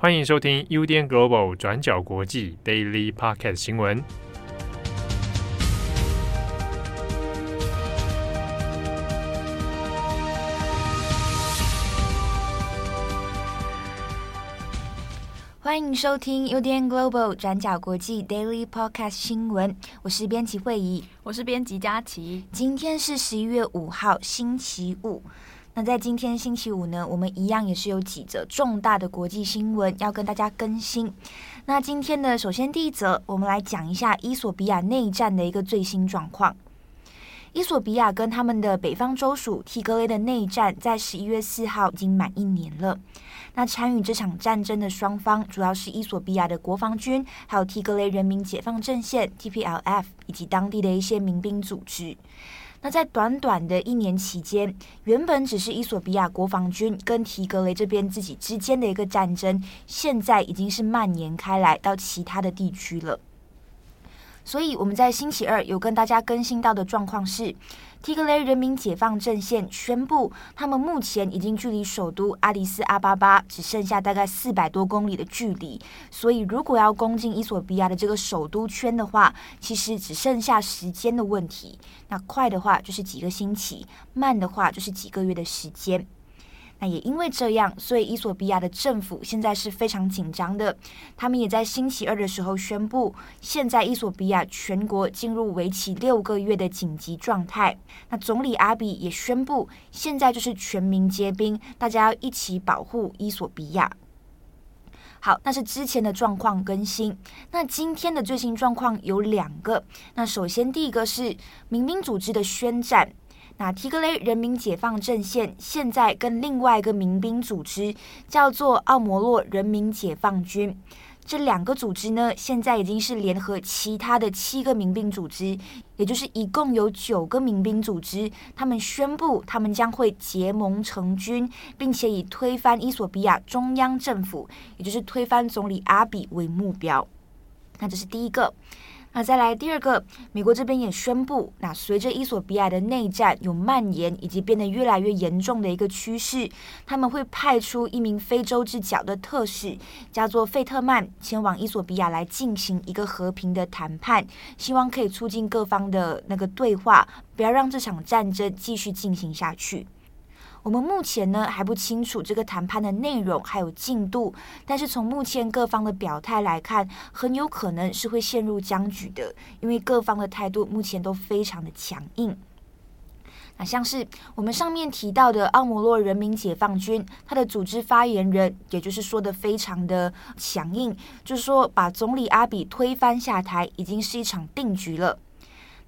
欢迎收听 UDN Global 转角国际 Daily Podcast 新闻。欢迎收听 UDN Global 转角国际 Daily Podcast 新闻。我是编辑惠仪，我是编辑佳琪。今天是十一月五号，星期五。那在今天星期五呢，我们一样也是有几则重大的国际新闻要跟大家更新。那今天呢，首先第一则，我们来讲一下伊索比亚内战的一个最新状况。伊索比亚跟他们的北方州属提格雷的内战，在十一月四号已经满一年了。那参与这场战争的双方，主要是伊索比亚的国防军，还有提格雷人民解放阵线 （TPLF） 以及当地的一些民兵组织。那在短短的一年期间，原本只是伊索比亚国防军跟提格雷这边自己之间的一个战争，现在已经是蔓延开来到其他的地区了。所以我们在星期二有跟大家更新到的状况是，提格雷人民解放阵线宣布，他们目前已经距离首都阿迪斯阿巴巴只剩下大概四百多公里的距离。所以如果要攻进伊索比亚的这个首都圈的话，其实只剩下时间的问题。那快的话就是几个星期，慢的话就是几个月的时间。那也因为这样，所以伊索比亚的政府现在是非常紧张的。他们也在星期二的时候宣布，现在伊索比亚全国进入为期六个月的紧急状态。那总理阿比也宣布，现在就是全民皆兵，大家要一起保护伊索比亚。好，那是之前的状况更新。那今天的最新状况有两个。那首先第一个是民兵组织的宣战。那提格雷人民解放阵线现在跟另外一个民兵组织叫做奥摩洛人民解放军，这两个组织呢，现在已经是联合其他的七个民兵组织，也就是一共有九个民兵组织，他们宣布他们将会结盟成军，并且以推翻伊索比亚中央政府，也就是推翻总理阿比为目标。那这是第一个。那再来第二个，美国这边也宣布，那随着伊索比亚的内战有蔓延以及变得越来越严重的一个趋势，他们会派出一名非洲之角的特使，叫做费特曼，前往伊索比亚来进行一个和平的谈判，希望可以促进各方的那个对话，不要让这场战争继续进行下去。我们目前呢还不清楚这个谈判的内容还有进度，但是从目前各方的表态来看，很有可能是会陷入僵局的，因为各方的态度目前都非常的强硬。那像是我们上面提到的奥摩洛人民解放军，他的组织发言人，也就是说的非常的强硬，就是说把总理阿比推翻下台，已经是一场定局了。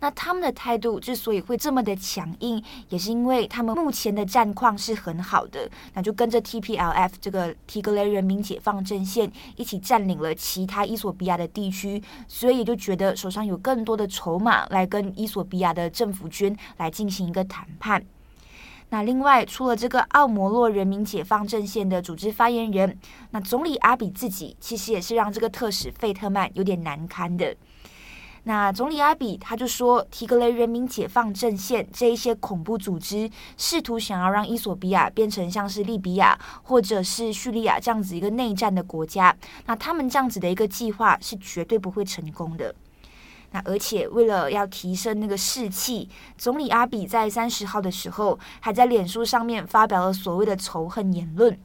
那他们的态度之所以会这么的强硬，也是因为他们目前的战况是很好的，那就跟着 TPLF 这个提格雷人民解放阵线一起占领了其他伊索比亚的地区，所以也就觉得手上有更多的筹码来跟伊索比亚的政府军来进行一个谈判。那另外，除了这个奥摩洛人民解放阵线的组织发言人，那总理阿比自己其实也是让这个特使费特曼有点难堪的。那总理阿比他就说，提格雷人民解放阵线这一些恐怖组织试图想要让伊索比亚变成像是利比亚或者是叙利亚这样子一个内战的国家，那他们这样子的一个计划是绝对不会成功的。那而且为了要提升那个士气，总理阿比在三十号的时候还在脸书上面发表了所谓的仇恨言论。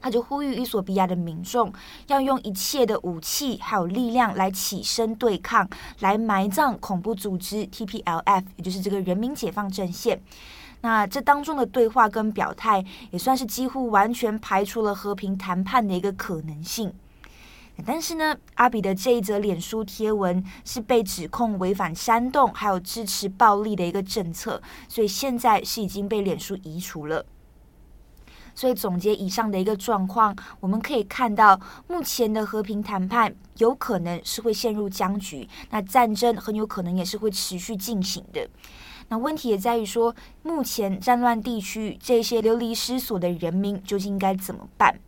他就呼吁伊索比亚的民众要用一切的武器还有力量来起身对抗，来埋葬恐怖组织 TPLF，也就是这个人民解放阵线。那这当中的对话跟表态，也算是几乎完全排除了和平谈判的一个可能性。但是呢，阿比的这一则脸书贴文是被指控违反煽动还有支持暴力的一个政策，所以现在是已经被脸书移除了。所以总结以上的一个状况，我们可以看到，目前的和平谈判有可能是会陷入僵局，那战争很有可能也是会持续进行的。那问题也在于说，目前战乱地区这些流离失所的人民究竟应该怎么办？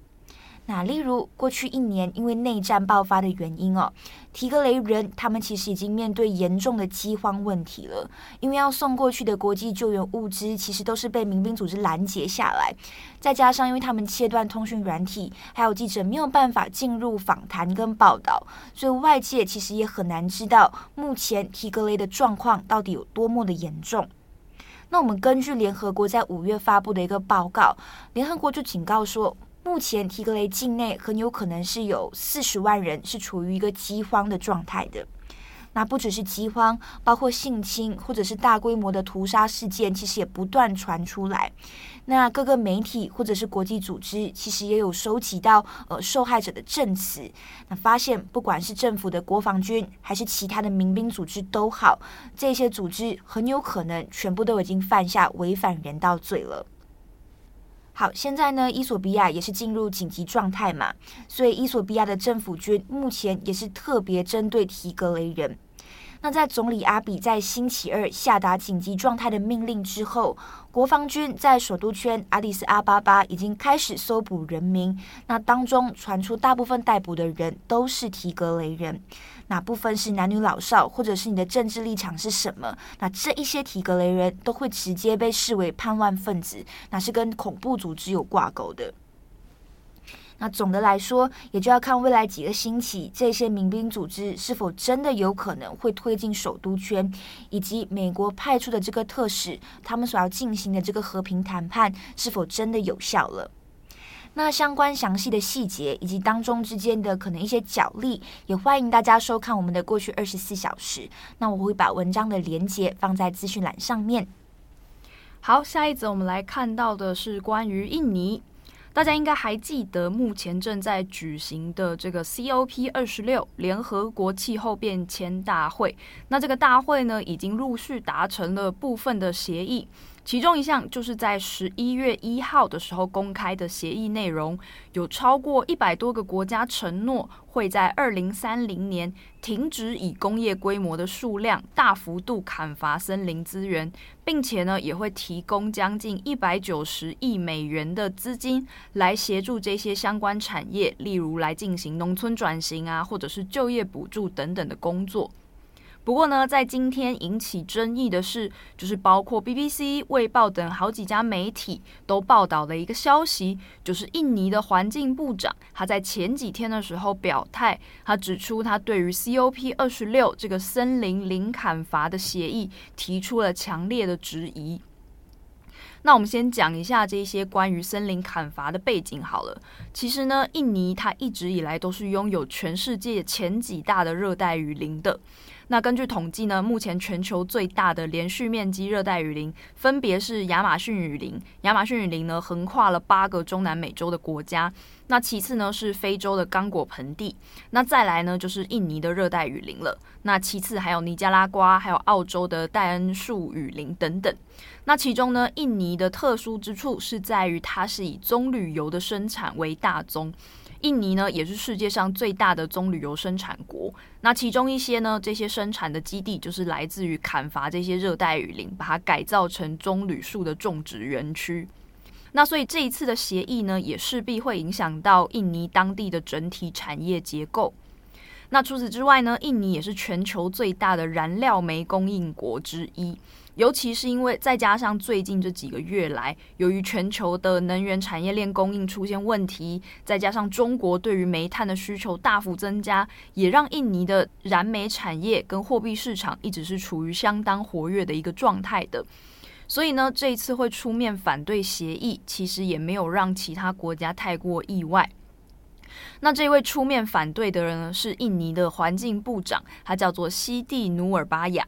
那例如过去一年因为内战爆发的原因哦，提格雷人他们其实已经面对严重的饥荒问题了，因为要送过去的国际救援物资其实都是被民兵组织拦截下来，再加上因为他们切断通讯软体，还有记者没有办法进入访谈跟报道，所以外界其实也很难知道目前提格雷的状况到底有多么的严重。那我们根据联合国在五月发布的一个报告，联合国就警告说，目前提格雷境内很有可能是有四十万人是处于一个饥荒的状态的。那不只是饥荒，包括性侵或者是大规模的屠杀事件，其实也不断传出来。那各个媒体或者是国际组织，其实也有收集到呃受害者的证词。那发现，不管是政府的国防军，还是其他的民兵组织都好，这些组织很有可能全部都已经犯下违反人道罪了。好，现在呢，伊索比亚也是进入紧急状态嘛，所以伊索比亚的政府军目前也是特别针对提格雷人。那在总理阿比在星期二下达紧急状态的命令之后，国防军在首都圈阿迪斯阿巴巴已经开始搜捕人民。那当中传出大部分逮捕的人都是提格雷人，哪部分是男女老少，或者是你的政治立场是什么？那这一些提格雷人都会直接被视为叛乱分子，那是跟恐怖组织有挂钩的。那总的来说，也就要看未来几个星期，这些民兵组织是否真的有可能会推进首都圈，以及美国派出的这个特使，他们所要进行的这个和平谈判是否真的有效了。那相关详细的细节以及当中之间的可能一些角力，也欢迎大家收看我们的过去二十四小时。那我会把文章的连接放在资讯栏上面。好，下一则我们来看到的是关于印尼。大家应该还记得，目前正在举行的这个 COP 二十六联合国气候变迁大会。那这个大会呢，已经陆续达成了部分的协议。其中一项就是在十一月一号的时候公开的协议内容，有超过一百多个国家承诺会在二零三零年停止以工业规模的数量大幅度砍伐森林资源，并且呢也会提供将近一百九十亿美元的资金来协助这些相关产业，例如来进行农村转型啊，或者是就业补助等等的工作。不过呢，在今天引起争议的是，就是包括 BBC、卫报等好几家媒体都报道了一个消息，就是印尼的环境部长他在前几天的时候表态，他指出他对于 COP 二十六这个森林零砍伐的协议提出了强烈的质疑。那我们先讲一下这些关于森林砍伐的背景好了。其实呢，印尼它一直以来都是拥有全世界前几大的热带雨林的。那根据统计呢，目前全球最大的连续面积热带雨林分别是亚马逊雨林。亚马逊雨林呢，横跨了八个中南美洲的国家。那其次呢是非洲的刚果盆地。那再来呢就是印尼的热带雨林了。那其次还有尼加拉瓜，还有澳洲的戴恩树雨林等等。那其中呢，印尼的特殊之处是在于它是以棕榈油的生产为大宗。印尼呢，也是世界上最大的棕榈油生产国。那其中一些呢，这些生产的基地就是来自于砍伐这些热带雨林，把它改造成棕榈树的种植园区。那所以这一次的协议呢，也势必会影响到印尼当地的整体产业结构。那除此之外呢，印尼也是全球最大的燃料煤供应国之一。尤其是因为再加上最近这几个月来，由于全球的能源产业链供应出现问题，再加上中国对于煤炭的需求大幅增加，也让印尼的燃煤产业跟货币市场一直是处于相当活跃的一个状态的。所以呢，这一次会出面反对协议，其实也没有让其他国家太过意外。那这位出面反对的人呢，是印尼的环境部长，他叫做西蒂努尔巴雅。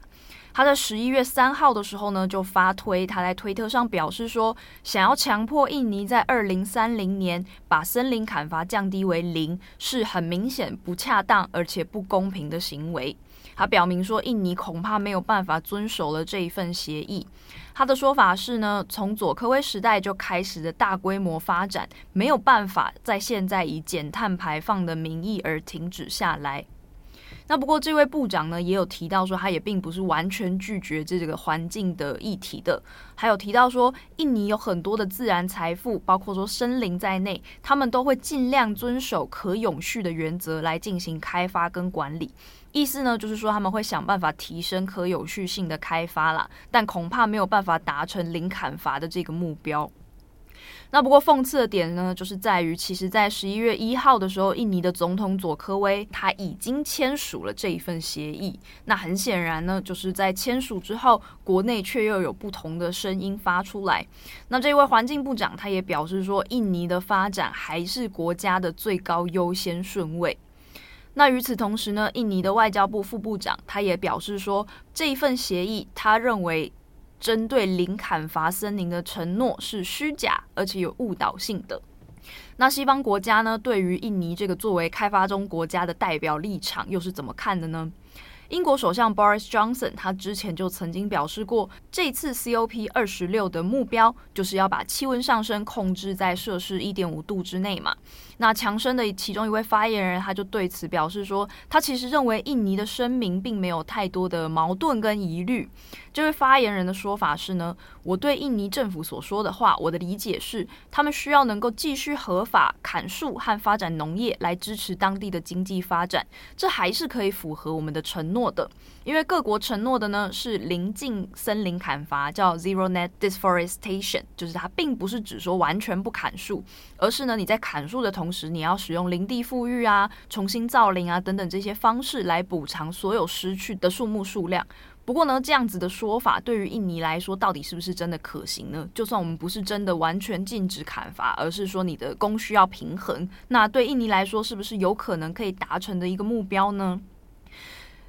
他在十一月三号的时候呢，就发推，他在推特上表示说，想要强迫印尼在二零三零年把森林砍伐降低为零，是很明显不恰当而且不公平的行为。他表明说，印尼恐怕没有办法遵守了这一份协议。他的说法是呢，从佐科威时代就开始的大规模发展，没有办法在现在以减碳排放的名义而停止下来。那不过这位部长呢，也有提到说，他也并不是完全拒绝这个环境的议题的。还有提到说，印尼有很多的自然财富，包括说森林在内，他们都会尽量遵守可永续的原则来进行开发跟管理。意思呢，就是说他们会想办法提升可有序性的开发啦，但恐怕没有办法达成零砍伐的这个目标。那不过讽刺的点呢，就是在于，其实，在十一月一号的时候，印尼的总统佐科威他已经签署了这一份协议。那很显然呢，就是在签署之后，国内却又有不同的声音发出来。那这位环境部长他也表示说，印尼的发展还是国家的最高优先顺位。那与此同时呢，印尼的外交部副部长他也表示说，这一份协议，他认为。针对零砍伐森林的承诺是虚假，而且有误导性的。那西方国家呢，对于印尼这个作为开发中国家的代表立场，又是怎么看的呢？英国首相 Boris Johnson 他之前就曾经表示过，这次 COP 二十六的目标就是要把气温上升控制在摄氏一点五度之内嘛。那强生的其中一位发言人，他就对此表示说，他其实认为印尼的声明并没有太多的矛盾跟疑虑。这位发言人的说法是呢，我对印尼政府所说的话，我的理解是，他们需要能够继续合法砍树和发展农业来支持当地的经济发展，这还是可以符合我们的承诺的。因为各国承诺的呢是临近森林砍伐，叫 Zero Net Deforestation，就是它并不是指说完全不砍树，而是呢你在砍树的同同时，你要使用林地复育啊、重新造林啊等等这些方式来补偿所有失去的树木数量。不过呢，这样子的说法对于印尼来说，到底是不是真的可行呢？就算我们不是真的完全禁止砍伐，而是说你的供需要平衡，那对印尼来说，是不是有可能可以达成的一个目标呢？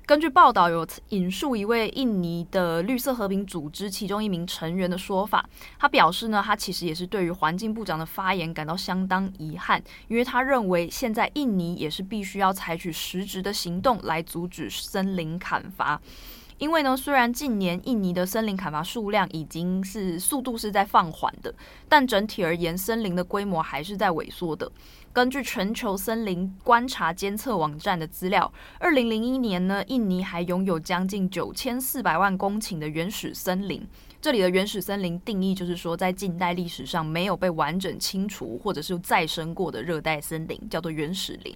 根据报道，有引述一位印尼的绿色和平组织其中一名成员的说法，他表示呢，他其实也是对于环境部长的发言感到相当遗憾，因为他认为现在印尼也是必须要采取实质的行动来阻止森林砍伐。因为呢，虽然近年印尼的森林砍伐数量已经是速度是在放缓的，但整体而言，森林的规模还是在萎缩的。根据全球森林观察监测网站的资料，二零零一年呢，印尼还拥有将近九千四百万公顷的原始森林。这里的原始森林定义就是说，在近代历史上没有被完整清除或者是再生过的热带森林，叫做原始林。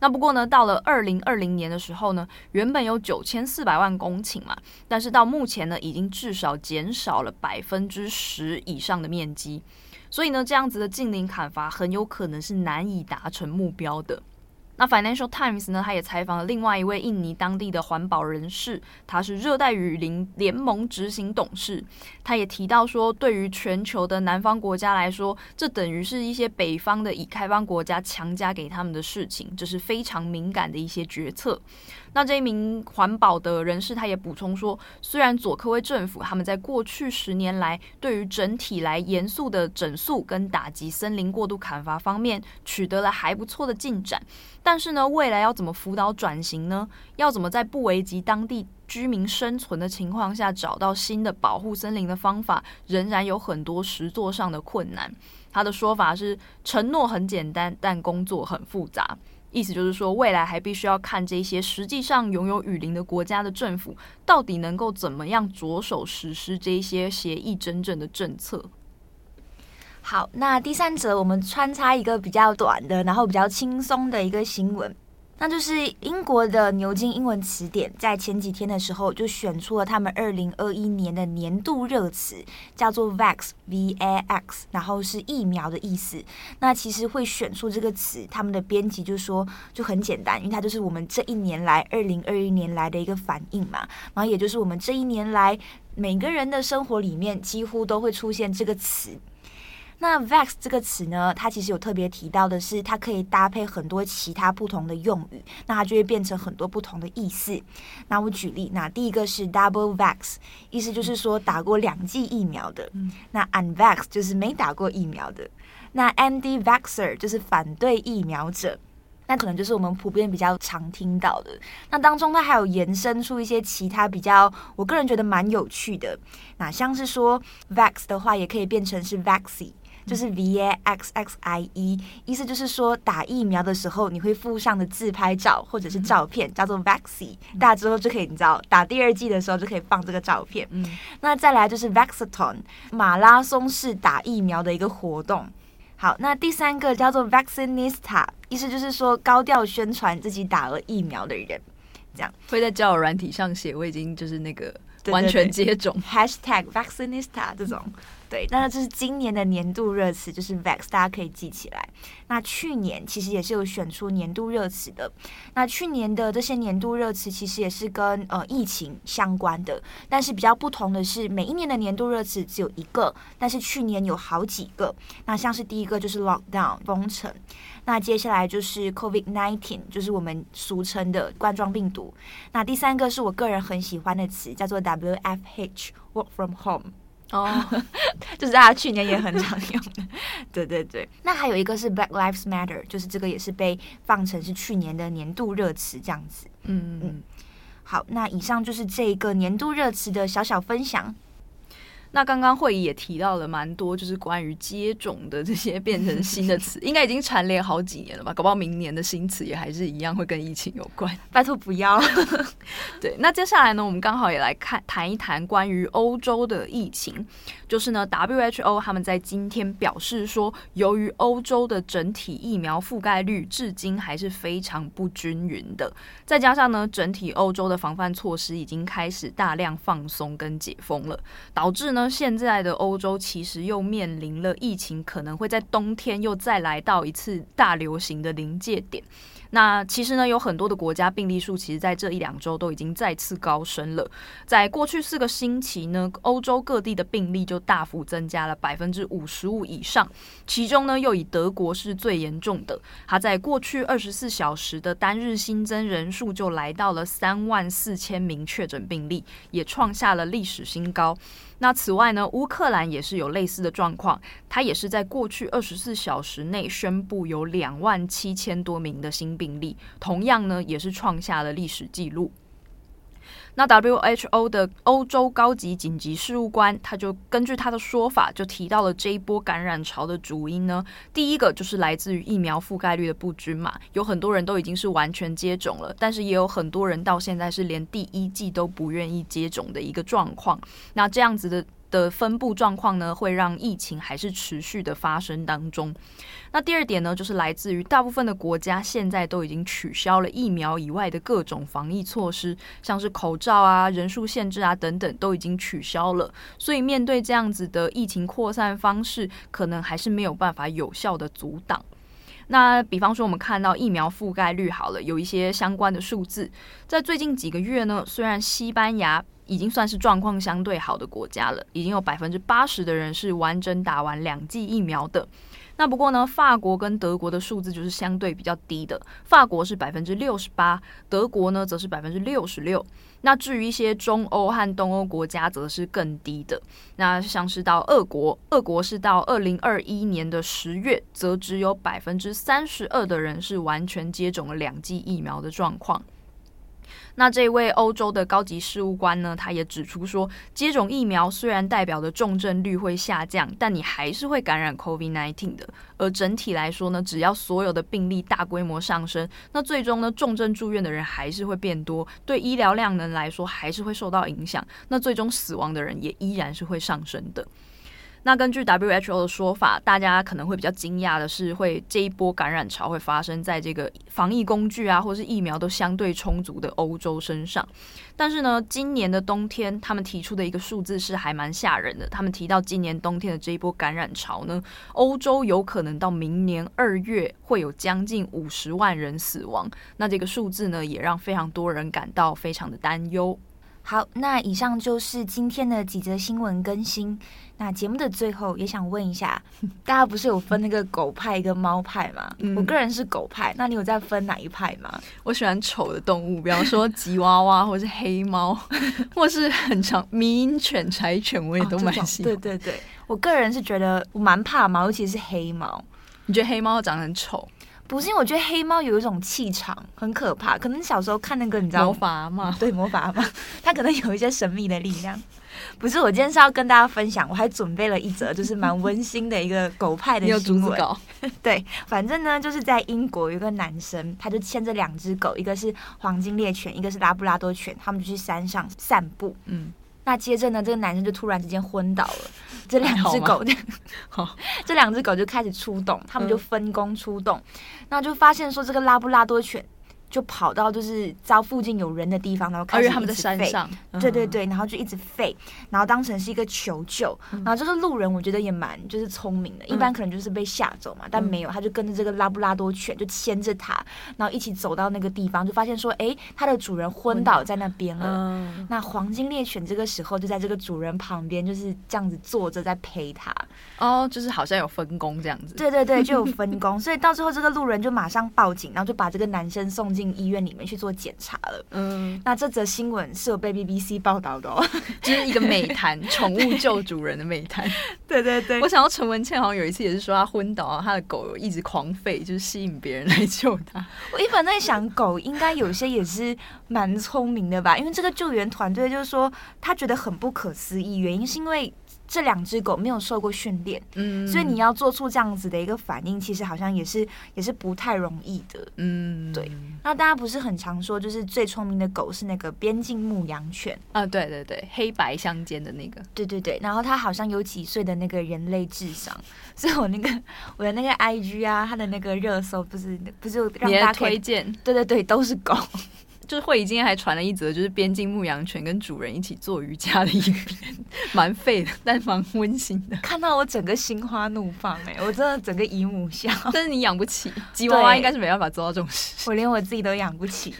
那不过呢，到了二零二零年的时候呢，原本有九千四百万公顷嘛，但是到目前呢，已经至少减少了百分之十以上的面积。所以呢，这样子的近零砍伐很有可能是难以达成目标的。那 Financial Times 呢，他也采访了另外一位印尼当地的环保人士，他是热带雨林联盟执行董事。他也提到说，对于全球的南方国家来说，这等于是一些北方的已开发国家强加给他们的事情，这是非常敏感的一些决策。那这一名环保的人士，他也补充说，虽然佐科威政府他们在过去十年来对于整体来严肃的整肃跟打击森林过度砍伐方面取得了还不错的进展，但是呢，未来要怎么辅导转型呢？要怎么在不危及当地居民生存的情况下找到新的保护森林的方法，仍然有很多实作上的困难。他的说法是，承诺很简单，但工作很复杂。意思就是说，未来还必须要看这些实际上拥有雨林的国家的政府，到底能够怎么样着手实施这些协议真正的政策。好，那第三则我们穿插一个比较短的，然后比较轻松的一个新闻。那就是英国的牛津英文词典在前几天的时候就选出了他们二零二一年的年度热词，叫做 Vax，V A X，然后是疫苗的意思。那其实会选出这个词，他们的编辑就说就很简单，因为它就是我们这一年来二零二一年来的一个反应嘛，然后也就是我们这一年来每个人的生活里面几乎都会出现这个词。那 vax 这个词呢，它其实有特别提到的是，它可以搭配很多其他不同的用语，那它就会变成很多不同的意思。那我举例，那第一个是 double vax，意思就是说打过两剂疫苗的。那 unvax 就是没打过疫苗的。那 anti-vaxer 就是反对疫苗者。那可能就是我们普遍比较常听到的。那当中它还有延伸出一些其他比较，我个人觉得蛮有趣的。那像是说 vax 的话，也可以变成是 vaccine。就是 V A X X I E，意思就是说打疫苗的时候你会附上的自拍照或者是照片，叫做 Vaxi，大家之后就可以你知道打第二剂的时候就可以放这个照片。嗯，那再来就是 Vaxathon，马拉松式打疫苗的一个活动。好，那第三个叫做 Vaccinista，意思就是说高调宣传自己打了疫苗的人，这样会在交友软体上写我已经就是那个完全接种，Hashtag Vaccinista 这种。对，那这是今年的年度热词，就是 Vax，大家可以记起来。那去年其实也是有选出年度热词的。那去年的这些年度热词其实也是跟呃疫情相关的，但是比较不同的是，每一年的年度热词只有一个，但是去年有好几个。那像是第一个就是 Lockdown 封城，那接下来就是 COVID-19，就是我们俗称的冠状病毒。那第三个是我个人很喜欢的词，叫做 WFH Work from Home。哦，就是大家去年也很常用 的，对对对。那还有一个是 Black Lives Matter，就是这个也是被放成是去年的年度热词这样子。嗯嗯。好，那以上就是这个年度热词的小小分享。那刚刚会议也提到了蛮多，就是关于接种的这些 变成新的词，应该已经蝉联好几年了吧？搞不好明年的新词也还是一样会跟疫情有关。拜托不要。对，那接下来呢，我们刚好也来看谈一谈关于欧洲的疫情。就是呢，WHO 他们在今天表示说，由于欧洲的整体疫苗覆盖率至今还是非常不均匀的，再加上呢，整体欧洲的防范措施已经开始大量放松跟解封了，导致呢。那现在的欧洲其实又面临了疫情可能会在冬天又再来到一次大流行的临界点。那其实呢，有很多的国家病例数，其实在这一两周都已经再次高升了。在过去四个星期呢，欧洲各地的病例就大幅增加了百分之五十五以上。其中呢，又以德国是最严重的，它在过去二十四小时的单日新增人数就来到了三万四千名确诊病例，也创下了历史新高。那此外呢，乌克兰也是有类似的状况，它也是在过去二十四小时内宣布有两万七千多名的新病例，同样呢也是创下了历史记录。那 WHO 的欧洲高级紧急事务官，他就根据他的说法，就提到了这一波感染潮的主因呢，第一个就是来自于疫苗覆盖率的不均嘛，有很多人都已经是完全接种了，但是也有很多人到现在是连第一剂都不愿意接种的一个状况，那这样子的。的分布状况呢，会让疫情还是持续的发生当中。那第二点呢，就是来自于大部分的国家现在都已经取消了疫苗以外的各种防疫措施，像是口罩啊、人数限制啊等等都已经取消了。所以面对这样子的疫情扩散方式，可能还是没有办法有效的阻挡。那比方说，我们看到疫苗覆盖率好了，有一些相关的数字，在最近几个月呢，虽然西班牙。已经算是状况相对好的国家了，已经有百分之八十的人是完整打完两剂疫苗的。那不过呢，法国跟德国的数字就是相对比较低的，法国是百分之六十八，德国呢则是百分之六十六。那至于一些中欧和东欧国家，则是更低的。那像是到俄国，俄国是到二零二一年的十月，则只有百分之三十二的人是完全接种了两剂疫苗的状况。那这位欧洲的高级事务官呢，他也指出说，接种疫苗虽然代表的重症率会下降，但你还是会感染 COVID-19 的。而整体来说呢，只要所有的病例大规模上升，那最终呢，重症住院的人还是会变多，对医疗量能来说还是会受到影响。那最终死亡的人也依然是会上升的。那根据 WHO 的说法，大家可能会比较惊讶的是，会这一波感染潮会发生在这个防疫工具啊，或是疫苗都相对充足的欧洲身上。但是呢，今年的冬天，他们提出的一个数字是还蛮吓人的。他们提到，今年冬天的这一波感染潮呢，欧洲有可能到明年二月会有将近五十万人死亡。那这个数字呢，也让非常多人感到非常的担忧。好，那以上就是今天的几则新闻更新。那节目的最后也想问一下，大家不是有分那个狗派跟猫派吗？嗯，我个人是狗派，那你有在分哪一派吗？我喜欢丑的动物，比方说 吉娃娃，或是黑猫，或是很长迷因犬、柴犬，我也都蛮喜欢。对对对，我个人是觉得我蛮怕猫，尤其是黑猫。你觉得黑猫长得很丑？不是因为我觉得黑猫有一种气场很可怕，可能小时候看那个你知道魔法嘛，对魔法嘛，它可能有一些神秘的力量。不是，我今天是要跟大家分享，我还准备了一则就是蛮温馨的一个狗派的新闻。对，反正呢就是在英国有一个男生，他就牵着两只狗，一个是黄金猎犬，一个是拉布拉多犬，他们就去山上散步。嗯，那接着呢，这个男生就突然之间昏倒了，这两只狗就 好，这两只狗就开始出动，他们就分工出动，那、嗯、就发现说这个拉布拉多犬。就跑到就是遭附近有人的地方，然后开始他们的山上，对对对，然后就一直吠，然后当成是一个求救，然后就是路人我觉得也蛮就是聪明的，一般可能就是被吓走嘛，但没有，他就跟着这个拉布拉多犬就牵着它，然后一起走到那个地方，就发现说，哎，它的主人昏倒在那边了。那黄金猎犬这个时候就在这个主人旁边，就是这样子坐着在陪他。哦，就是好像有分工这样子。对对对，就有分工，所以到最后这个路人就马上报警，然后就把这个男生送进医院里面去做检查了。嗯，那这则新闻是有被 BBC 报道的哦，就是一个美谈，宠物救主人的美谈。对对对，我想到陈文茜好像有一次也是说她昏倒，啊，他的狗一直狂吠，就是吸引别人来救她。我一般在想，狗应该有些也是蛮聪明的吧？因为这个救援团队就是说，他觉得很不可思议，原因是因为。这两只狗没有受过训练，嗯，所以你要做出这样子的一个反应，其实好像也是也是不太容易的，嗯，对。那大家不是很常说，就是最聪明的狗是那个边境牧羊犬啊？对对对，黑白相间的那个，对对对。然后它好像有几岁的那个人类智商，所以我那个我的那个 IG 啊，它的那个热搜不是不是让大家推荐，对对对，都是狗。就是会议今天还传了一则，就是边境牧羊犬跟主人一起做瑜伽的影片，蛮废的，但蛮温馨的。看到我整个心花怒放哎、欸，我真的整个姨母笑。但是你养不起吉娃娃，应该是没办法做到这种事。我连我自己都养不起。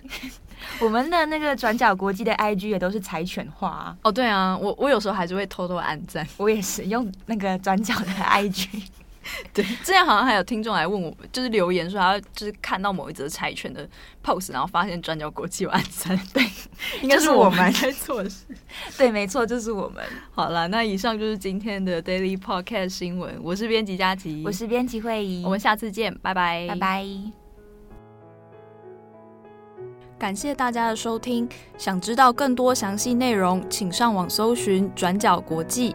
我们的那个转角国际的 IG 也都是柴犬化啊。哦，对啊，我我有时候还是会偷偷按赞。我也是用那个转角的 IG。对，之前好像还有听众来问我，就是留言说他就是看到某一则柴犬的 post，然后发现转角国际有按赞，对，应该是我们。在做的事，对，没错，就是我们。好了，那以上就是今天的 Daily Podcast 新闻，我是编辑佳琪，我是编辑慧仪，我们下次见，拜拜，拜拜。感谢大家的收听，想知道更多详细内容，请上网搜寻转角国际。